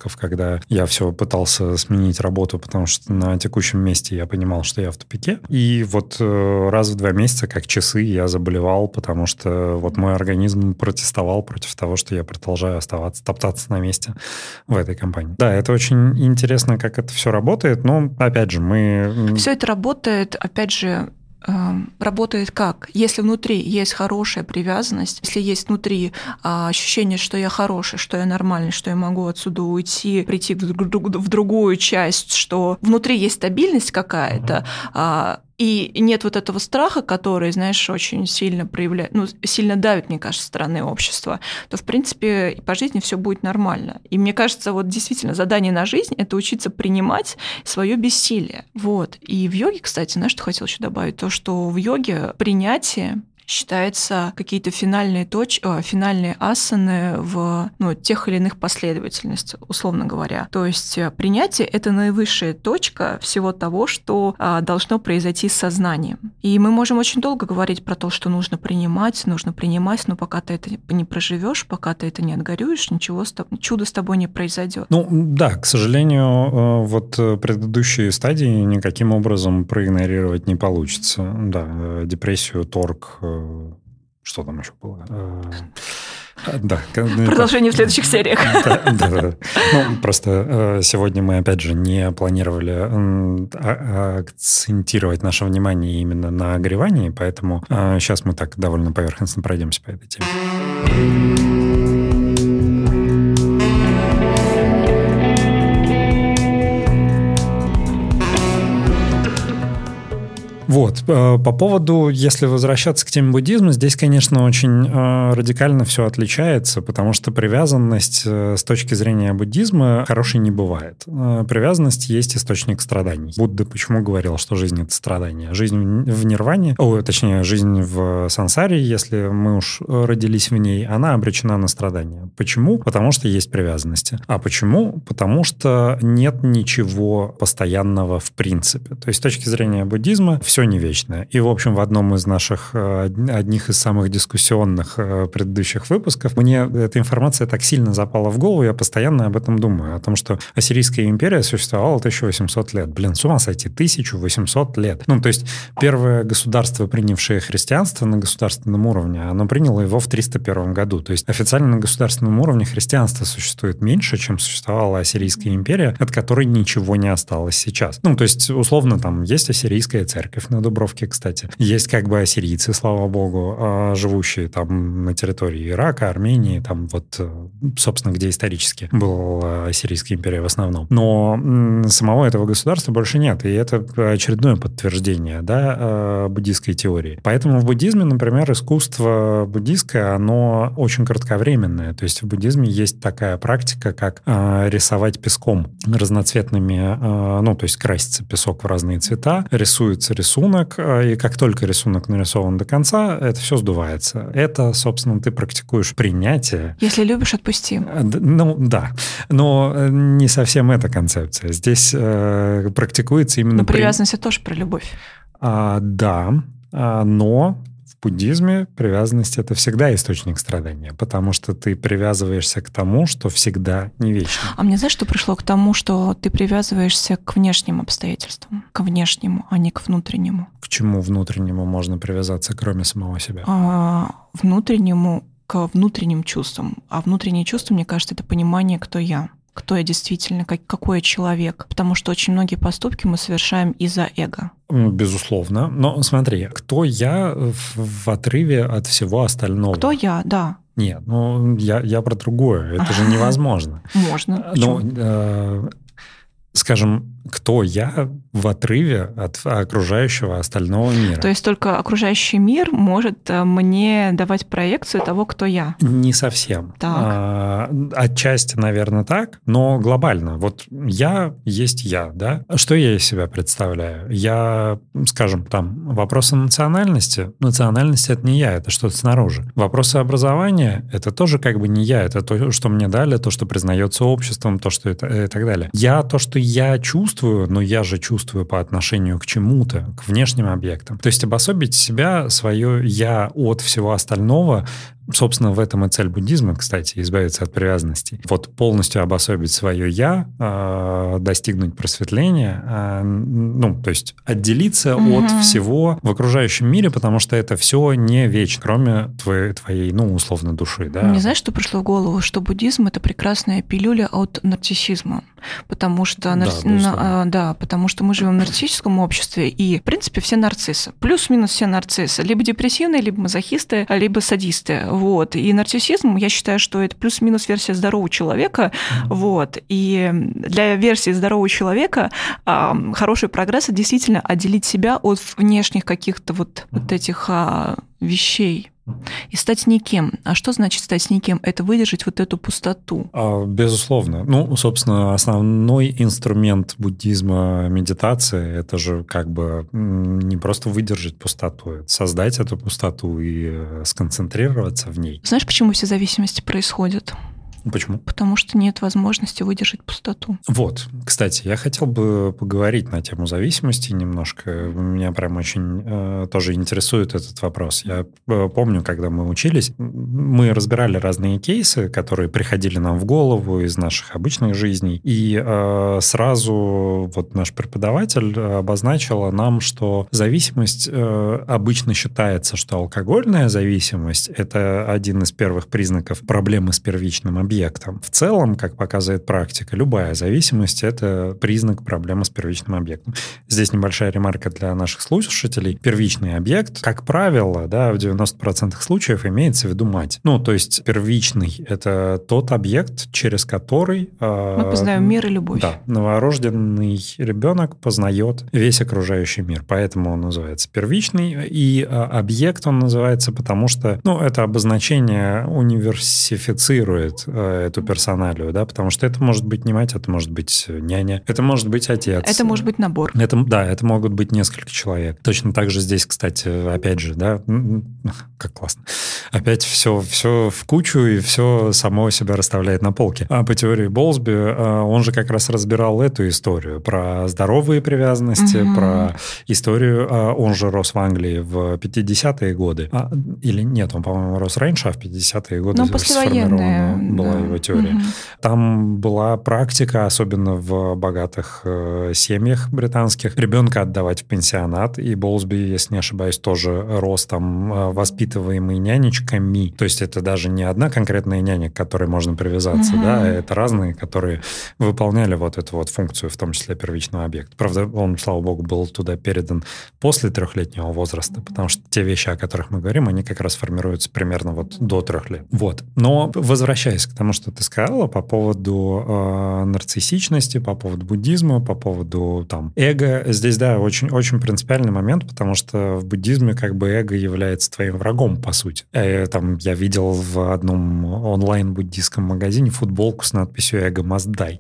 выпусков, когда я все пытался сменить работу, потому что на текущем месте я понимал, что я в тупике. И вот э, раз в два месяца, как часы, я заболевал, потому что вот мой организм протестовал против того, что я продолжаю оставаться, топтаться на месте в этой компании. Да, это очень интересно, как это все работает, но опять же мы... Все это работает опять же, работает как? Если внутри есть хорошая привязанность, если есть внутри а, ощущение, что я хороший, что я нормальный, что я могу отсюда уйти, прийти в другую часть, что внутри есть стабильность какая-то, и нет вот этого страха, который, знаешь, очень сильно проявляет, ну, сильно давит, мне кажется, стороны общества, то, в принципе, по жизни все будет нормально. И мне кажется, вот действительно задание на жизнь – это учиться принимать свое бессилие. Вот. И в йоге, кстати, знаешь, что хотел еще добавить? То, что в йоге принятие считается какие-то финальные точки, о, финальные асаны в ну, тех или иных последовательностях, условно говоря. То есть э, принятие — это наивысшая точка всего того, что а, должно произойти с сознанием. И мы можем очень долго говорить про то, что нужно принимать, нужно принимать, но пока ты это не проживешь, пока ты это не отгорюешь, ничего с тобой, чудо с тобой не произойдет. Ну да, к сожалению, э, вот э, предыдущие стадии никаким образом проигнорировать не получится. Да, депрессию, торг, что там еще было? Да. Продолжение в следующих сериях. Да, да, да. Ну, просто сегодня мы, опять же, не планировали а, акцентировать наше внимание именно на огревании, поэтому сейчас мы так довольно поверхностно пройдемся по этой теме. Вот. Э, по поводу, если возвращаться к теме буддизма, здесь, конечно, очень э, радикально все отличается, потому что привязанность э, с точки зрения буддизма хорошей не бывает. Привязанность есть источник страданий. Будда почему говорил, что жизнь — это страдание? Жизнь в нирване, о, точнее, жизнь в сансаре, если мы уж родились в ней, она обречена на страдания. Почему? Потому что есть привязанности. А почему? Потому что нет ничего постоянного в принципе. То есть с точки зрения буддизма все все не вечное. И, в общем, в одном из наших, э, одних из самых дискуссионных э, предыдущих выпусков мне эта информация так сильно запала в голову, я постоянно об этом думаю, о том, что Ассирийская империя существовала 1800 лет. Блин, с ума сойти, 1800 лет. Ну, то есть первое государство, принявшее христианство на государственном уровне, оно приняло его в 301 году. То есть официально на государственном уровне христианство существует меньше, чем существовала Ассирийская империя, от которой ничего не осталось сейчас. Ну, то есть, условно, там есть Ассирийская церковь, на Дубровке, кстати. Есть как бы ассирийцы, слава богу, а, живущие там на территории Ирака, Армении, там вот, э, собственно, где исторически была Ассирийская империя в основном. Но самого этого государства больше нет, и это очередное подтверждение, да, а, буддийской теории. Поэтому в буддизме, например, искусство буддийское, оно очень кратковременное. То есть в буддизме есть такая практика, как рисовать песком разноцветными, ну, то есть красится песок в разные цвета, рисуется рисунок, рисунок, э, и как только рисунок нарисован до конца, это все сдувается. Это, собственно, ты практикуешь принятие. Если любишь, отпусти. Э, ну, да. Но э, не совсем эта концепция. Здесь э, практикуется именно... Но привязанность при... тоже про любовь. А, да, а, но буддизме привязанность — это всегда источник страдания, потому что ты привязываешься к тому, что всегда не вечно. А мне знаешь, что пришло к тому, что ты привязываешься к внешним обстоятельствам, к внешнему, а не к внутреннему? К чему внутреннему можно привязаться, кроме самого себя? А, внутреннему к внутренним чувствам. А внутренние чувства, мне кажется, это понимание, кто я кто я действительно, как, какой я человек. Потому что очень многие поступки мы совершаем из-за эго. Безусловно. Но смотри, кто я в, в отрыве от всего остального? Кто я, да. Нет, ну я, я про другое. Это же невозможно. Можно. Но, э, скажем, кто я в отрыве от окружающего остального мира. То есть только окружающий мир может э, мне давать проекцию того, кто я? Не совсем. Так. А, отчасти, наверное, так, но глобально. Вот я есть я, да? Что я из себя представляю? Я, скажем, там, вопросы национальности. Национальность — это не я, это что-то снаружи. Вопросы образования — это тоже как бы не я, это то, что мне дали, то, что признается обществом, то, что это и так далее. Я то, что я чувствую, чувствую, но я же чувствую по отношению к чему-то, к внешним объектам. То есть обособить себя, свое «я» от всего остального Собственно, в этом и цель буддизма, кстати, избавиться от привязанностей. Вот полностью обособить свое «я», а, достигнуть просветления, а, ну, то есть отделиться угу. от всего в окружающем мире, потому что это все не вечно, кроме твоей, твоей ну, условно, души. Да? Мне знаешь, что пришло в голову? Что буддизм — это прекрасная пилюля от нарциссизма. Потому что, нар... да, на... да, потому что мы живем в нарциссическом обществе, и, в принципе, все нарциссы. Плюс-минус все нарциссы. Либо депрессивные, либо мазохисты, либо садисты. Вот. И нарциссизм, я считаю, что это плюс-минус версия здорового человека. Mm-hmm. Вот. И для версии здорового человека а, хороший прогресс — это действительно отделить себя от внешних каких-то вот, mm-hmm. вот этих а, вещей. И стать никем. А что значит стать никем? Это выдержать вот эту пустоту. А, безусловно. Ну, собственно, основной инструмент буддизма медитации это же как бы не просто выдержать пустоту, это создать эту пустоту и э, сконцентрироваться в ней. Знаешь, почему все зависимости происходят? Почему? Потому что нет возможности выдержать пустоту. Вот, кстати, я хотел бы поговорить на тему зависимости немножко. Меня прям очень э, тоже интересует этот вопрос. Я э, помню, когда мы учились, мы разбирали разные кейсы, которые приходили нам в голову из наших обычных жизней, и э, сразу вот наш преподаватель обозначила нам, что зависимость э, обычно считается, что алкогольная зависимость – это один из первых признаков проблемы с первичным объектом объектом. В целом, как показывает практика, любая зависимость – это признак проблемы с первичным объектом. Здесь небольшая ремарка для наших слушателей. Первичный объект, как правило, да, в 90% случаев имеется в виду мать. Ну, то есть первичный – это тот объект, через который… Э, Мы познаем мир и любовь. Да, новорожденный ребенок познает весь окружающий мир, поэтому он называется первичный. И э, объект он называется потому, что, ну, это обозначение универсифицирует э, эту персоналию, да, потому что это может быть не мать, это может быть няня, это может быть отец. Это может быть набор. Это, да, это могут быть несколько человек. Точно так же здесь, кстати, опять же, да, как классно. Опять все, все в кучу и все само себя расставляет на полке. А по теории Болсби а, он же как раз разбирал эту историю про здоровые привязанности, угу. про историю. А, он же рос в Англии в 50-е годы. А, или нет, он, по-моему, рос раньше, а в 50-е годы ну, сформирована была да. его теория. Угу. Там была практика, особенно в богатых э, семьях британских, ребенка отдавать в пенсионат. И Болсби, если не ошибаюсь, тоже рос там э, воспитываемый нянечками. То есть это даже не одна конкретная няня, к которой можно привязаться, угу. да, это разные, которые выполняли вот эту вот функцию, в том числе первичного объекта. Правда, он, слава богу, был туда передан после трехлетнего возраста, потому что те вещи, о которых мы говорим, они как раз формируются примерно вот до трех лет. Вот. Но возвращаясь к тому, что ты сказала по поводу э, нарциссичности, по поводу буддизма, по поводу там эго. Здесь, да, очень, очень принципиальный момент, потому что в буддизме как бы эго является твоим врагом, по сути. Э, там я видел в одном онлайн-буддийском магазине футболку с надписью «Эго die».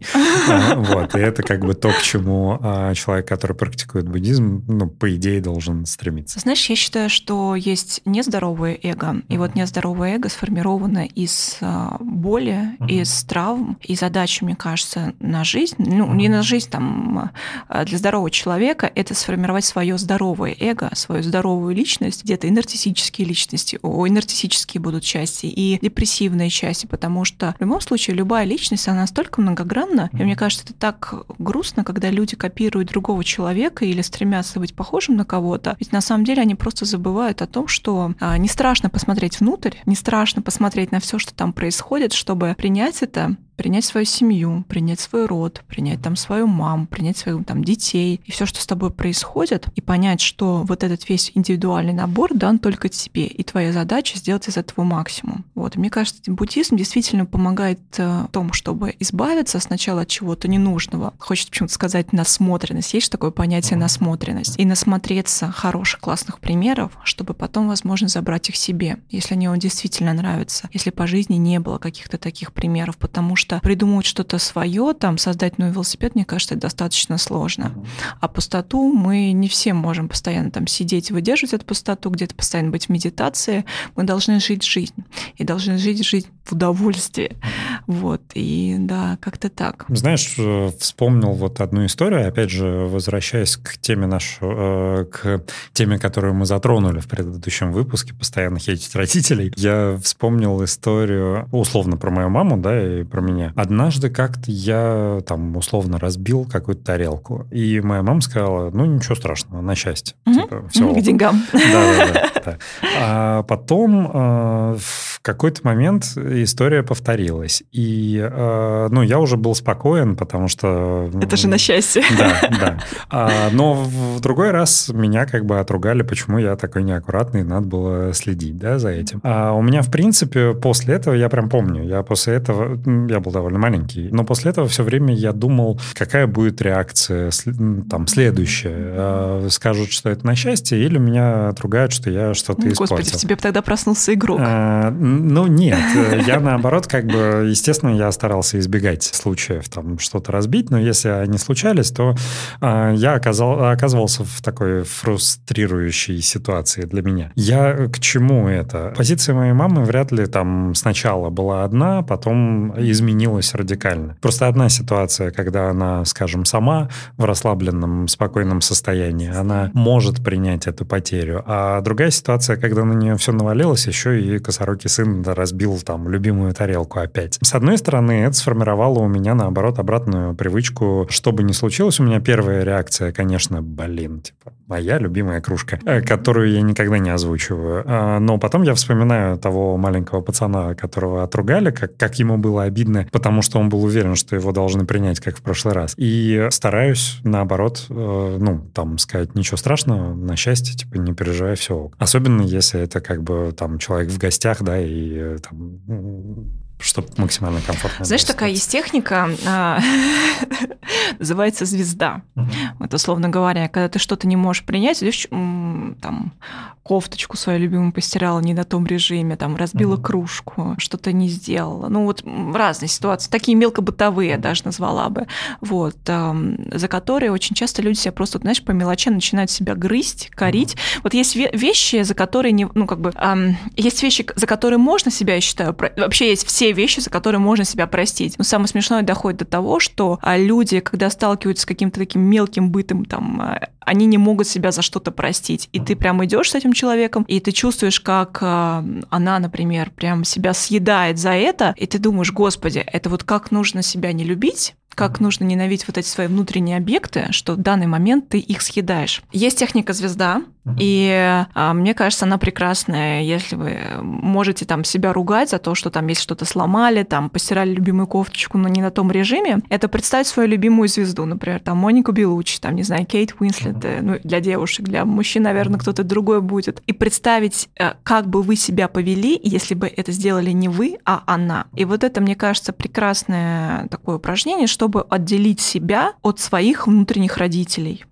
А, вот, и это как бы то, к чему а, человек, который практикует буддизм, ну, по идее, должен стремиться. Знаешь, я считаю, что есть нездоровое эго, и вот нездоровое эго сформировано из а, боли, из травм, и задача, мне кажется, на жизнь, ну, не на жизнь, там, а для здорового человека, это сформировать свое здоровое эго, свою здоровую личность, где-то и нарциссические личности, ой, нарциссические будут части, и депрессивные части, потому что в любом случае любая личность, она настолько многогранна, uh-huh. и мне кажется, это так грустно, когда люди копируют другого человека или стремятся быть похожим на кого-то, ведь на самом деле они просто забывают о том, что а, не страшно посмотреть внутрь, не страшно посмотреть на все, что там происходит, чтобы принять это принять свою семью, принять свой род, принять там свою маму, принять своих там детей и все, что с тобой происходит, и понять, что вот этот весь индивидуальный набор дан только тебе, и твоя задача сделать из этого максимум. Вот, мне кажется, буддизм действительно помогает э, в том, чтобы избавиться сначала от чего-то ненужного. Хочется почему-то сказать насмотренность. Есть такое понятие насмотренность. И насмотреться хороших, классных примеров, чтобы потом, возможно, забрать их себе, если они вам действительно нравятся, если по жизни не было каких-то таких примеров, потому что что придумать что-то свое, там, создать новый велосипед, мне кажется, это достаточно сложно. А пустоту мы не все можем постоянно там сидеть выдерживать эту пустоту, где-то постоянно быть в медитации. Мы должны жить жизнь. И должны жить жизнь в удовольствии. Вот. И да, как-то так. Знаешь, э, вспомнил вот одну историю, опять же, возвращаясь к теме нашу, э, к теме, которую мы затронули в предыдущем выпуске, постоянно хейтить родителей. Я вспомнил историю, условно, про мою маму, да, и про меня меня. Однажды как-то я там условно разбил какую-то тарелку, и моя мама сказала, ну ничего страшного, на счастье. Угу. Типа, все. К деньгам. Да-да-да. А потом э, в какой-то момент история повторилась, и э, ну я уже был спокоен, потому что... Это же на счастье. Да, да. А, но в другой раз меня как бы отругали, почему я такой неаккуратный, надо было следить, да, за этим. А у меня, в принципе, после этого, я прям помню, я после этого, я был довольно маленький. Но после этого все время я думал, какая будет реакция там следующая. А, скажут, что это на счастье, или меня отругают, что я что-то испортил. Господи, в тебе тогда проснулся игрок. А, ну, нет. Я наоборот, как бы, естественно, я старался избегать случаев там что-то разбить, но если они случались, то э, я оказал, оказывался в такой фрустрирующей ситуации для меня. Я к чему это? Позиция моей мамы вряд ли там сначала была одна, потом изменилась радикально. Просто одна ситуация, когда она, скажем, сама в расслабленном, спокойном состоянии, она может принять эту потерю, а другая ситуация, когда на нее все навалилось, еще и косорокий сын разбил там любимую тарелку опять. С одной стороны, это сформировало у меня, наоборот, обратную привычку. Что бы ни случилось, у меня первая реакция, конечно, блин, типа, моя любимая кружка, э, которую я никогда не озвучиваю. А, но потом я вспоминаю того маленького пацана, которого отругали, как, как ему было обидно, потому что он был уверен, что его должны принять, как в прошлый раз. И стараюсь, наоборот, э, ну, там, сказать, ничего страшного, на счастье, типа, не переживай, все. Особенно, если это как бы там человек в гостях, да, и э, там чтобы максимально комфортно. Знаешь, такая есть техника, а, называется звезда. Вот условно говоря, когда ты что-то не можешь принять, идешь там кофточку свою любимую постирала не на том режиме, там разбила кружку, что-то не сделала. Ну вот разные ситуации, такие мелкобытовые даже назвала бы, вот, за которые очень часто люди себя просто, знаешь, по мелочам начинают себя грызть, корить. Вот есть вещи, за которые не, ну как бы, есть вещи, за которые можно себя, я считаю, вообще есть все вещи, за которые можно себя простить. Но самое смешное доходит до того, что а, люди, когда сталкиваются с каким-то таким мелким бытом, там, а, они не могут себя за что-то простить. И ты прям идешь с этим человеком, и ты чувствуешь, как а, она, например, прям себя съедает за это, и ты думаешь, господи, это вот как нужно себя не любить, как нужно ненавидеть вот эти свои внутренние объекты, что в данный момент ты их съедаешь. Есть техника звезда, и а, мне кажется, она прекрасная, если вы можете там себя ругать за то, что там есть что-то сломали, там постирали любимую кофточку, но не на том режиме. Это представить свою любимую звезду, например, там Монику Белучи, там, не знаю, Кейт Уинслет, э, ну, для девушек, для мужчин, наверное, кто-то другой будет. И представить, э, как бы вы себя повели, если бы это сделали не вы, а она. И вот это, мне кажется, прекрасное такое упражнение, чтобы отделить себя от своих внутренних родителей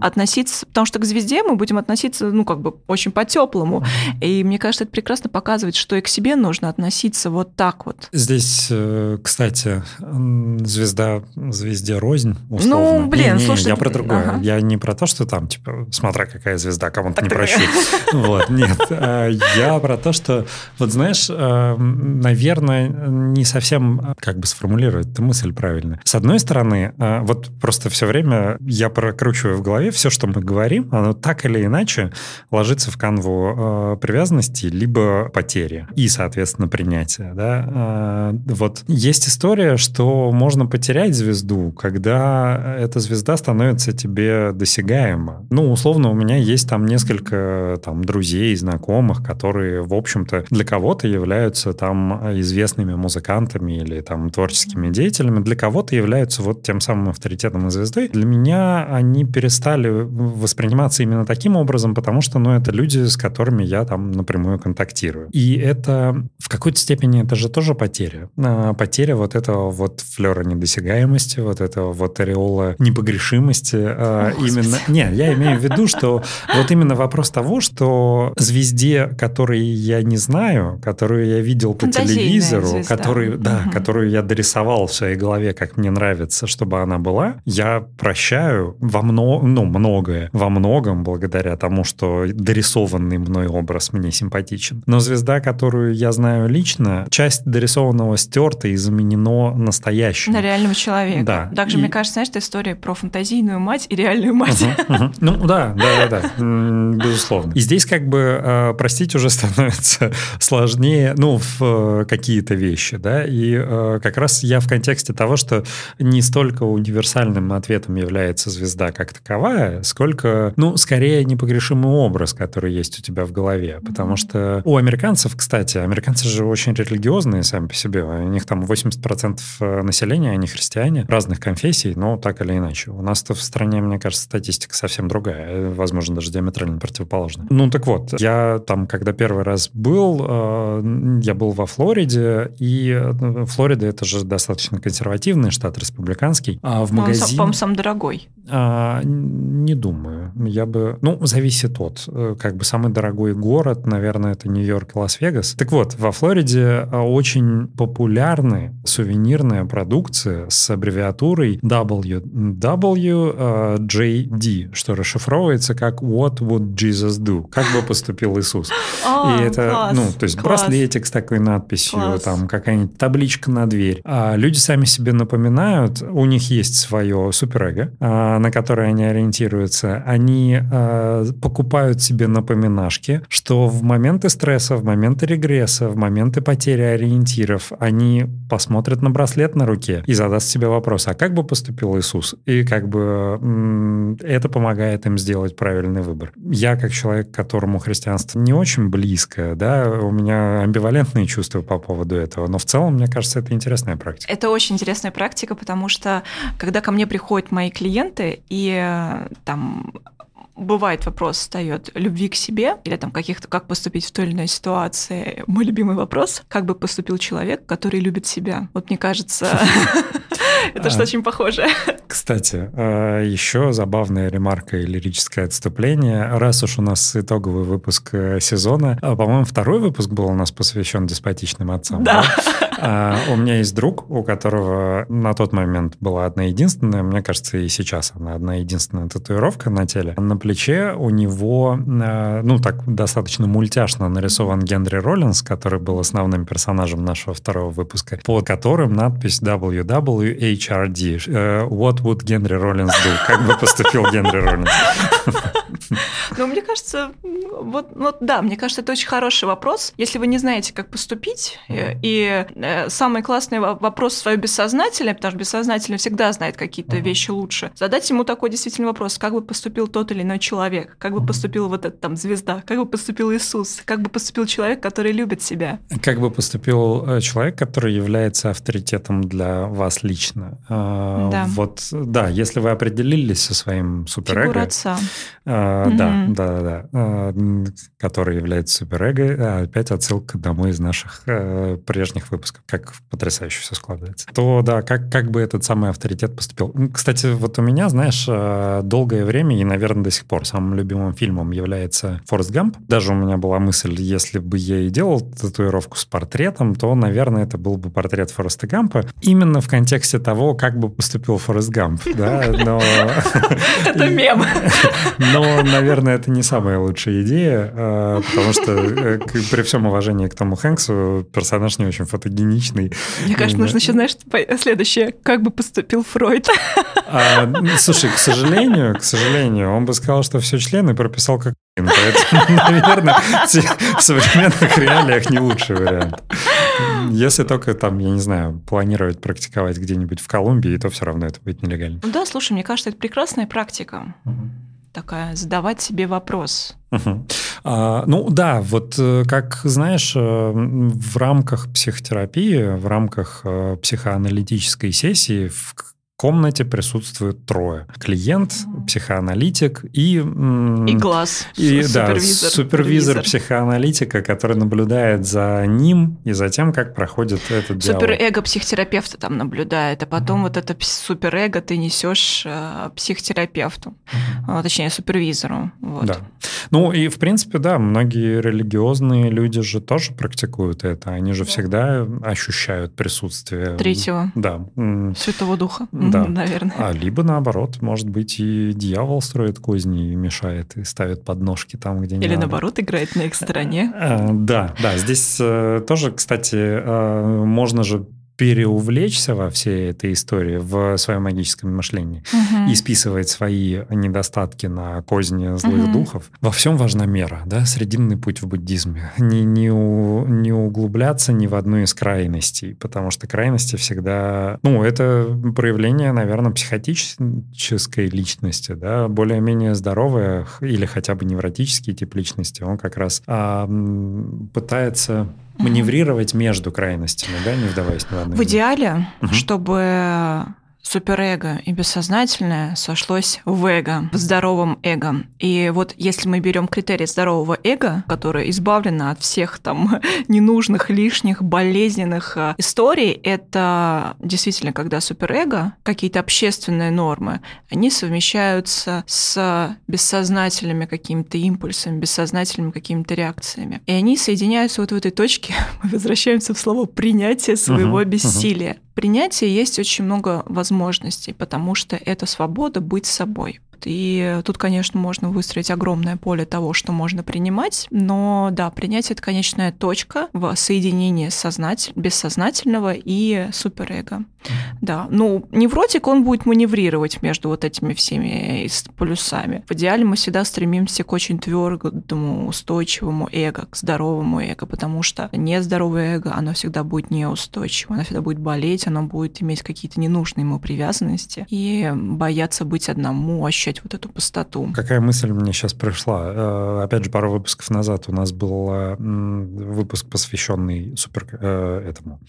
относиться, потому что к звезде мы будем относиться, ну, как бы очень по-теплому. И мне кажется, это прекрасно показывает, что и к себе нужно относиться вот так вот. Здесь, э, кстати, звезда звезде рознь, условно. Ну, блин, не, не, слушай. Я про другое. Ага. Я не про то, что там, типа, смотря какая звезда, кому-то не прощу. Вот, нет. А я про то, что, вот знаешь, э, наверное, не совсем, как бы сформулировать эту мысль правильно. С одной стороны, э, вот просто все время я прокручиваю прокручиваю в голове, все, что мы говорим, оно так или иначе ложится в канву э, привязанности либо потери и, соответственно, принятия. Да? Э, вот есть история, что можно потерять звезду, когда эта звезда становится тебе досягаема. Ну, условно, у меня есть там несколько там друзей, знакомых, которые, в общем-то, для кого-то являются там известными музыкантами или там творческими деятелями, для кого-то являются вот тем самым авторитетом и звездой. Для меня они перестали восприниматься именно таким образом, потому что, ну, это люди, с которыми я там напрямую контактирую. И это в какой-то степени это же тоже потеря. А, потеря вот этого вот флера недосягаемости, вот этого вот ореола непогрешимости. А, О, именно... Не, я имею в виду, что вот именно вопрос того, что звезде, которой я не знаю, которую я видел по телевизору, звезда. который, да, угу. которую я дорисовал в своей голове, как мне нравится, чтобы она была, я прощаю во многом ну, многое во многом благодаря тому, что дорисованный мной образ мне симпатичен. Но звезда, которую я знаю лично, часть дорисованного стерта и заменено настоящим. На реального человека. Да. Также, и... мне кажется, знаешь, это история про фантазийную мать и реальную мать. Uh-huh, uh-huh. Ну да, да, да, да, безусловно. И здесь как бы э, простить уже становится сложнее, ну, в э, какие-то вещи, да, и э, как раз я в контексте того, что не столько универсальным ответом является звезда как таковая, сколько, ну, скорее непогрешимый образ, который есть у тебя в голове. Потому что у американцев, кстати, американцы же очень религиозные сами по себе. У них там 80% э, населения, они христиане, разных конфессий, но так или иначе. У нас-то в стране, мне кажется, статистика совсем другая, э, возможно, даже диаметрально противоположная. Ну, так вот, я там, когда первый раз был, э, я был во Флориде, и Флорида это же достаточно консервативный штат, республиканский. А в магазине... По-моему, сам дорогой. А, не думаю. Я бы... Ну, зависит от. Э, как бы самый дорогой город, наверное, это Нью-Йорк и Лас-Вегас. Так вот, во Флориде а, очень популярны сувенирная продукция с аббревиатурой WWJD, что расшифровывается как What would Jesus do? Как бы поступил Иисус? А, и это, ну, то есть браслетик с такой надписью, там какая-нибудь табличка на дверь. А люди сами себе напоминают, у них есть свое суперэго, а, на которое они ориентируются. Они а, покупают себе напоминашки, что в моменты стресса, в моменты регресса, в моменты потери ориентиров они посмотрят на браслет на руке и задаст себе вопрос, а как бы поступил Иисус? И как бы м, это помогает им сделать правильный выбор. Я, как человек, которому христианство не очень близко, да, у меня амбивалентные чувства по поводу этого, но в целом, мне кажется, это интересная практика. Это очень интересная практика, потому что когда ко мне приходят мои клиенты и э, там бывает вопрос встает любви к себе или там каких-то как поступить в той или иной ситуации. Мой любимый вопрос: как бы поступил человек, который любит себя? Вот мне кажется, это что А. очень похоже. Кстати, э, еще забавная ремарка и лирическое отступление. Раз уж у нас итоговый выпуск э, сезона, а, по-моему, второй выпуск был у нас посвящен деспотичным отцам. Да. А, У меня есть друг, у которого на тот момент была одна единственная, мне кажется, и сейчас она одна единственная татуировка на теле. На плече у него, э, ну так достаточно мультяшно нарисован Генри Роллинс, который был основным персонажем нашего второго выпуска, под которым надпись WWHRD. э, What would Генри Роллинс do? Как бы поступил Генри Роллинс? Но мне кажется, вот, вот да, мне кажется, это очень хороший вопрос. Если вы не знаете, как поступить, э, и э, самый классный во- вопрос свое бессознательное, потому что бессознательное всегда знает какие-то Мгм. вещи лучше, задать ему такой действительно вопрос, как бы поступил тот или иной человек, как бы поступил вот этот там звезда, как бы поступил Иисус, как бы поступил человек, который любит себя. Как бы поступил э, человек, который является авторитетом для вас лично? А, Да. Вот, да, если вы определились со своим Фигура суперэго, отца. а, да, Мгм. да, да, да, а, который является суперэго, а, опять отсылка домой из наших э, прежних выпусков, как потрясающе все складывается. То да, как, как бы этот самый авторитет поступил? Кстати, вот у меня, знаешь, э, долгое время и, наверное, до сих пор самым любимым фильмом является «Форест Гамп». Даже у меня была мысль, если бы я и делал татуировку с портретом, то, наверное, это был бы портрет Фореста Гампа. Именно в контексте того, как бы поступил Форест Гамп, да, но... Это мем. Но, наверное, это не самая лучшая идея, э, потому что э, при всем уважении к Тому Хэнксу персонаж не очень фотогеничный. Мне кажется, нужно еще, знаешь, следующее, как бы поступил Фройд. А, слушай, к сожалению, к сожалению, он бы сказал, что все члены прописал как Поэтому, наверное, в современных реалиях не лучший вариант. Если только там, я не знаю, планировать практиковать где-нибудь в Колумбии, то все равно это будет нелегально. Ну да, слушай, мне кажется, это прекрасная практика. Такая, задавать себе вопрос. А, ну да, вот э, как знаешь, э, в рамках психотерапии, в рамках э, психоаналитической сессии в комнате присутствуют трое. Клиент, психоаналитик и... И глаз. и, су- да, супервизор. супервизор психоаналитика, который наблюдает за ним и за тем, как проходит этот диалог. Суперэго психотерапевта там наблюдает, а потом вот это суперэго ты несешь э, психотерапевту, а, точнее супервизору. Вот. Да. Ну и в принципе, да, многие религиозные люди же тоже практикуют это. Они же всегда ощущают присутствие. Третьего. Да. Святого Духа, Да. наверное. А либо наоборот, может быть, и дьявол строит козни и мешает, и ставит подножки там, где не Или наоборот играет на их стороне. Э, Да, да, здесь э, тоже, кстати, э, можно же переувлечься во всей этой истории в своем магическом мышлении Мгм. и списывать свои недостатки на козни злых Мгм. духов. Во всем важна мера, да, срединный путь в буддизме. Не, не, у- не углубляться ни в одну из крайностей, потому что крайности всегда... Ну, это проявление, наверное, психотической личности, да, более-менее здоровая или хотя бы невротический тип личности, он как раз а, пытается маневрировать между крайностями, да, не вдаваясь в одну. В идеале, чтобы суперэго и бессознательное сошлось в эго, в здоровом эго. И вот если мы берем критерий здорового эго, которое избавлено от всех там ненужных, лишних, болезненных а, историй, это действительно, когда суперэго, какие-то общественные нормы, они совмещаются с бессознательными какими-то импульсами, бессознательными какими-то реакциями. И они соединяются вот в этой точке, мы возвращаемся в слово принятие своего uh-huh, бессилия. Uh-huh принятии есть очень много возможностей, потому что это свобода быть собой. И тут, конечно, можно выстроить огромное поле того, что можно принимать, но да, принятие — это конечная точка в соединении сознатель... бессознательного и суперэго. Да, ну, невротик, он будет маневрировать между вот этими всеми полюсами. В идеале мы всегда стремимся к очень твердому, устойчивому эго, к здоровому эго, потому что нездоровое эго, оно всегда будет неустойчиво, оно всегда будет болеть, оно будет иметь какие-то ненужные ему привязанности и бояться быть одному, ощущать ощущать вот эту пустоту. Какая мысль мне сейчас пришла? Э, опять же, пару выпусков назад у нас был э, выпуск, посвященный супер, э, этому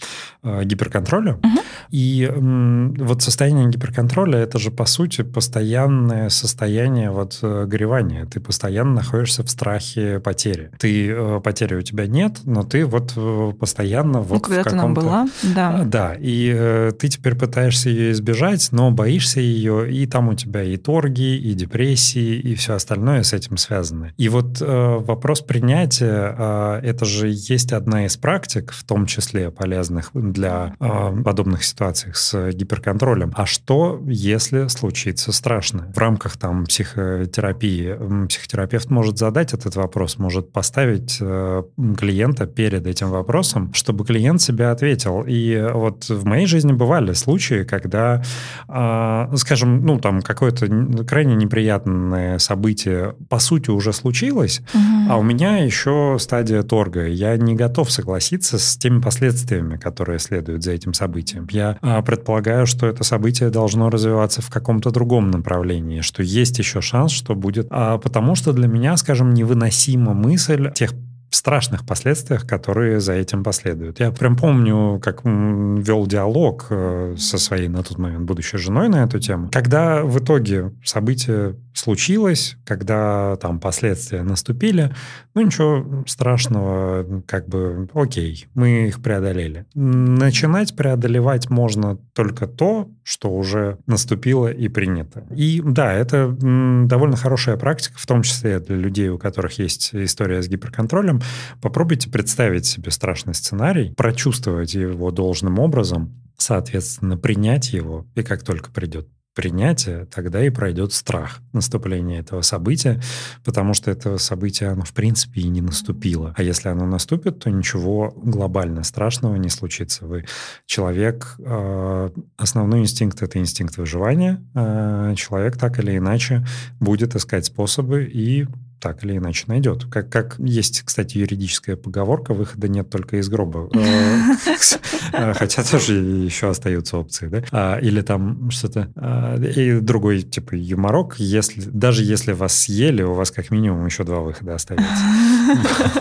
гиперконтролю. Угу. И вот состояние гиперконтроля это же по сути постоянное состояние вот горевания. Ты постоянно находишься в страхе потери. Ты потери у тебя нет, но ты вот постоянно вот ну, когда-то нам была, да. Да, и ты теперь пытаешься ее избежать, но боишься ее, и там у тебя и торги, и депрессии, и все остальное с этим связано. И вот э, вопрос принятия, э, это же есть одна из практик, в том числе полезных для э, подобных ситуаций с гиперконтролем. А что, если случится страшно? В рамках там психотерапии психотерапевт может задать этот вопрос, может поставить э, клиента перед этим вопросом, чтобы клиент себя ответил. И вот в моей жизни бывали случаи, когда, э, скажем, ну там какое-то крайне неприятное событие, по сути, уже случилось, угу. а у меня еще стадия торга. Я не готов согласиться с теми последствиями, которые следуют за этим событием. Я а, предполагаю, что это событие должно развиваться в каком-то другом направлении, что есть еще шанс, что будет... А, потому что для меня, скажем, невыносима мысль тех страшных последствиях, которые за этим последуют. Я прям помню, как вел диалог э, со своей на тот момент будущей женой на эту тему. Когда в итоге событие случилось, когда там последствия наступили, ну ничего страшного, как бы окей, мы их преодолели. Начинать преодолевать можно только то, что уже наступило и принято. И да, это довольно хорошая практика, в том числе для людей, у которых есть история с гиперконтролем. Попробуйте представить себе страшный сценарий, прочувствовать его должным образом, соответственно, принять его, и как только придет принятия, тогда и пройдет страх наступления этого события, потому что это событие, оно в принципе и не наступило. А если оно наступит, то ничего глобально страшного не случится. Вы человек, э, основной инстинкт — это инстинкт выживания. Э, человек так или иначе будет искать способы и так или иначе найдет. Как, как есть, кстати, юридическая поговорка, выхода нет только из гроба. Э, хотя тоже еще остаются опции, да? А, или там что-то... А, и другой, типа, юморок, если, даже если вас съели, у вас как минимум еще два выхода остается.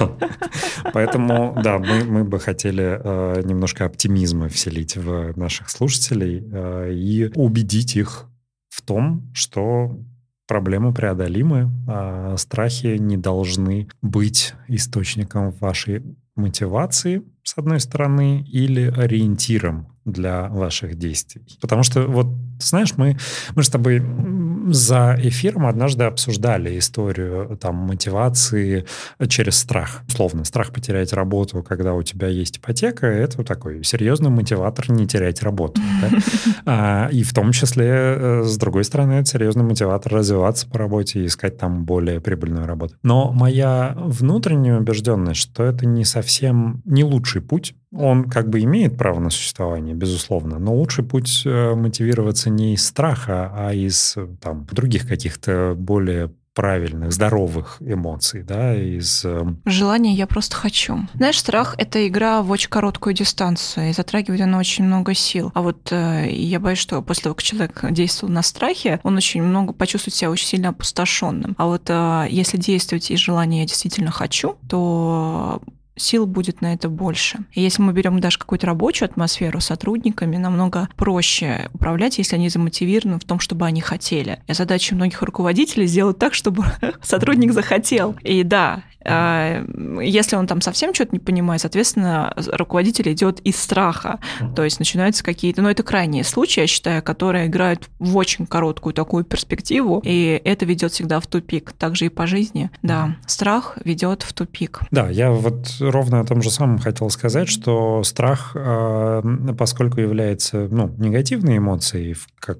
Поэтому, да, мы, мы бы хотели э, немножко оптимизма вселить в наших слушателей э, и убедить их в том, что проблемы преодолимы, а страхи не должны быть источником вашей мотивации, с одной стороны, или ориентиром для ваших действий. Потому что вот, знаешь, мы, мы же с тобой за эфиром однажды обсуждали историю там мотивации через страх. Условно, страх потерять работу, когда у тебя есть ипотека, это такой серьезный мотиватор не терять работу. А, и в том числе, э, с другой стороны, это серьезный мотиватор развиваться по работе и искать там более прибыльную работу. Но моя внутренняя убежденность, что это не совсем не лучший путь, он как бы имеет право на существование, безусловно, но лучший путь э, не из страха, а из там, других каких-то более правильных, здоровых эмоций, да, из... Эм, Желание «я просто хочу». Знаешь, страх — это игра в очень короткую дистанцию, и затрагивает она очень много сил. А вот э, я боюсь, что после того, как человек действовал на страхе, он очень много почувствует себя очень сильно опустошенным. А вот э, если действовать из желания «я действительно хочу», то сил будет на это больше. И если мы берем даже какую-то рабочую атмосферу с сотрудниками, намного проще управлять, если они замотивированы в том, чтобы они хотели. И задача многих руководителей сделать так, чтобы сотрудник захотел. И да, а, если он там совсем что-то не понимает, соответственно, руководитель идет из страха. То есть начинаются какие-то, ну это крайние случаи, я считаю, которые играют в очень короткую такую перспективу, и это ведет всегда в тупик. Также и по жизни. Да, страх ведет в тупик. Да, я вот ровно о том же самом хотел сказать, что страх, а, поскольку является ну, негативной эмоцией, как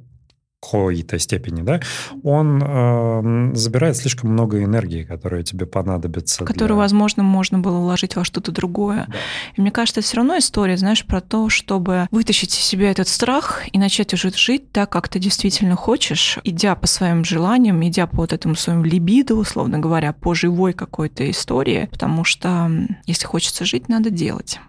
какой-то степени, да, он э, забирает слишком много энергии, которая тебе понадобится. Которую, для... возможно, можно было вложить во что-то другое. Да. И мне кажется, это все равно история, знаешь, про то, чтобы вытащить из себя этот страх и начать уже жить так, как ты действительно хочешь, идя по своим желаниям, идя по вот этому своему либидо, условно говоря, по живой какой-то истории, потому что если хочется жить, надо делать.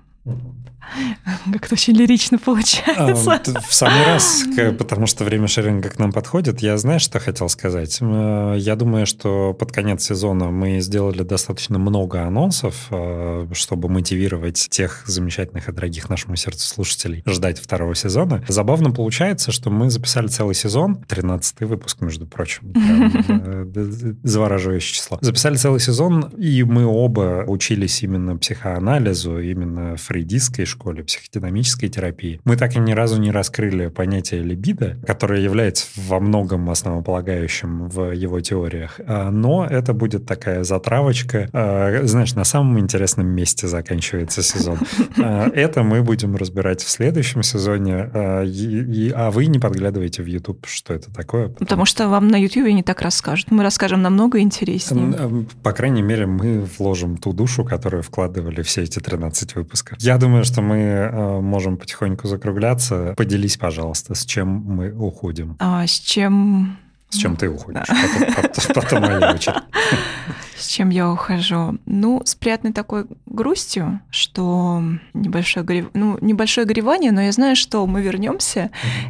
Как-то очень лирично получается. А, в самый раз, потому что время шеринга к нам подходит, я знаю, что хотел сказать. Э, я думаю, что под конец сезона мы сделали достаточно много анонсов, э, чтобы мотивировать тех замечательных и дорогих нашему сердцу слушателей ждать второго сезона. Забавно получается, что мы записали целый сезон, 13 выпуск, между прочим, э, завораживающее число. Записали целый сезон, и мы оба учились именно психоанализу, именно фрейдистской школе, психодинамической терапии. Мы так и ни разу не раскрыли понятие либидо, которое является во многом основополагающим в его теориях. А, но это будет такая затравочка. А, знаешь, на самом интересном месте заканчивается сезон. А, это мы будем разбирать в следующем сезоне. А вы не подглядывайте в YouTube, что это такое. Потому, потому что вам на YouTube не так расскажут. Мы расскажем намного интереснее. По крайней мере, мы вложим ту душу, которую вкладывали все эти 13 выпусков. Я думаю, что мы э, можем потихоньку закругляться. Поделись, пожалуйста, с чем мы уходим. А, с чем... С чем ты уходишь? Потом, потом, потом моя очередь. С чем я ухожу? Ну, с приятной такой грустью, что небольшое, горев... ну, небольшое горевание, но я знаю, что мы вернемся,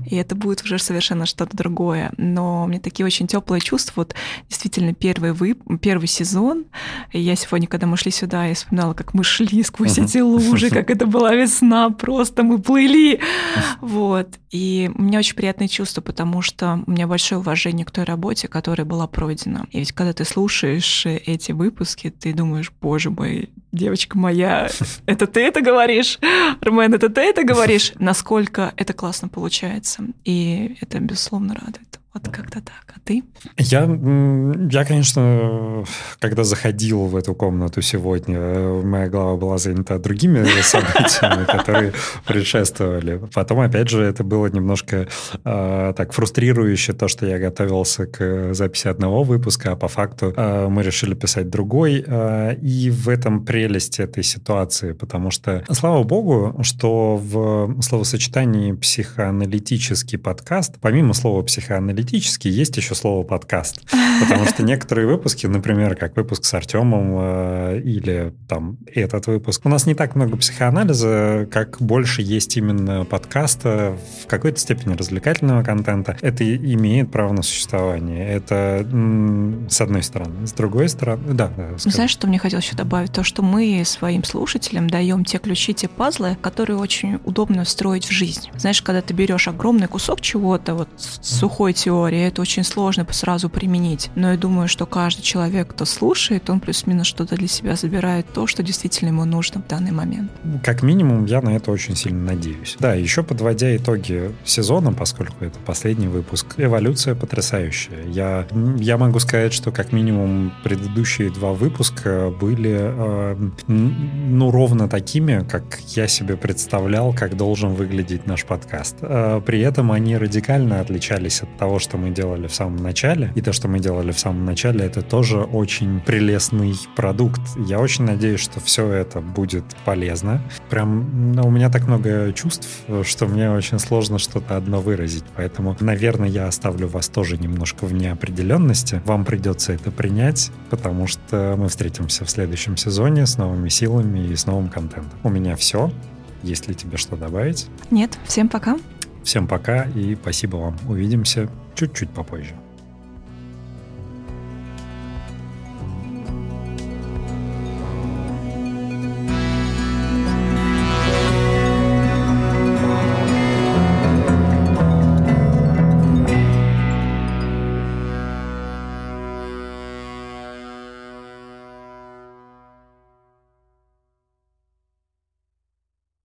и это будет уже совершенно что-то другое. Но мне такие очень теплые чувства. Вот действительно первый, вы... первый сезон. И я сегодня, когда мы шли сюда, я вспоминала, как мы шли сквозь эти лужи, как это была весна, просто мы плыли. Вот. И у меня очень приятные чувства, потому что у меня большое уважение к той работе, которая была пройдена. И ведь когда ты слушаешь эти эти выпуски, ты думаешь, боже мой, девочка моя, это ты это говоришь? Армен, это ты это говоришь? Насколько это классно получается. И это, безусловно, радует. Вот как-то так. А ты? Я, я, конечно, когда заходил в эту комнату сегодня, моя голова была занята другими событиями, которые предшествовали. Потом, опять же, это было немножко э, так фрустрирующе, то, что я готовился к записи одного выпуска, а по факту э, мы решили писать другой. Э, и в этом прелесть этой ситуации, потому что, слава богу, что в словосочетании психоаналитический подкаст, помимо слова психоаналитический, аналитический, есть еще слово подкаст. Потому что некоторые выпуски, например, как выпуск с Артемом э, или там этот выпуск, у нас не так много психоанализа, как больше есть именно подкаста, в какой-то степени развлекательного контента. Это имеет право на существование. Это с одной стороны. С другой стороны, да. да Знаешь, что мне хотелось еще добавить? То, что мы своим слушателям даем те ключи, те пазлы, которые очень удобно встроить в жизнь. Знаешь, когда ты берешь огромный кусок чего-то, вот сухой теории, это очень сложно сразу применить. Но я думаю, что каждый человек, кто слушает, он плюс-минус что-то для себя забирает, то, что действительно ему нужно в данный момент. Как минимум, я на это очень сильно надеюсь. Да, еще подводя итоги сезона, поскольку это последний выпуск, эволюция потрясающая. Я, я могу сказать, что как минимум предыдущие два выпуска были э, ну ровно такими, как я себе представлял, как должен выглядеть наш подкаст. Э, при этом они радикально отличались от того, что мы делали в самом начале. И то, что мы делали в самом начале, это тоже очень прелестный продукт. Я очень надеюсь, что все это будет полезно. Прям ну, у меня так много чувств, что мне очень сложно что-то одно выразить. Поэтому, наверное, я оставлю вас тоже немножко в неопределенности. Вам придется это принять, потому что мы встретимся в следующем сезоне с новыми силами и с новым контентом. У меня все. Есть ли тебе что добавить? Нет, всем пока. Всем пока и спасибо вам. Увидимся чуть-чуть попозже.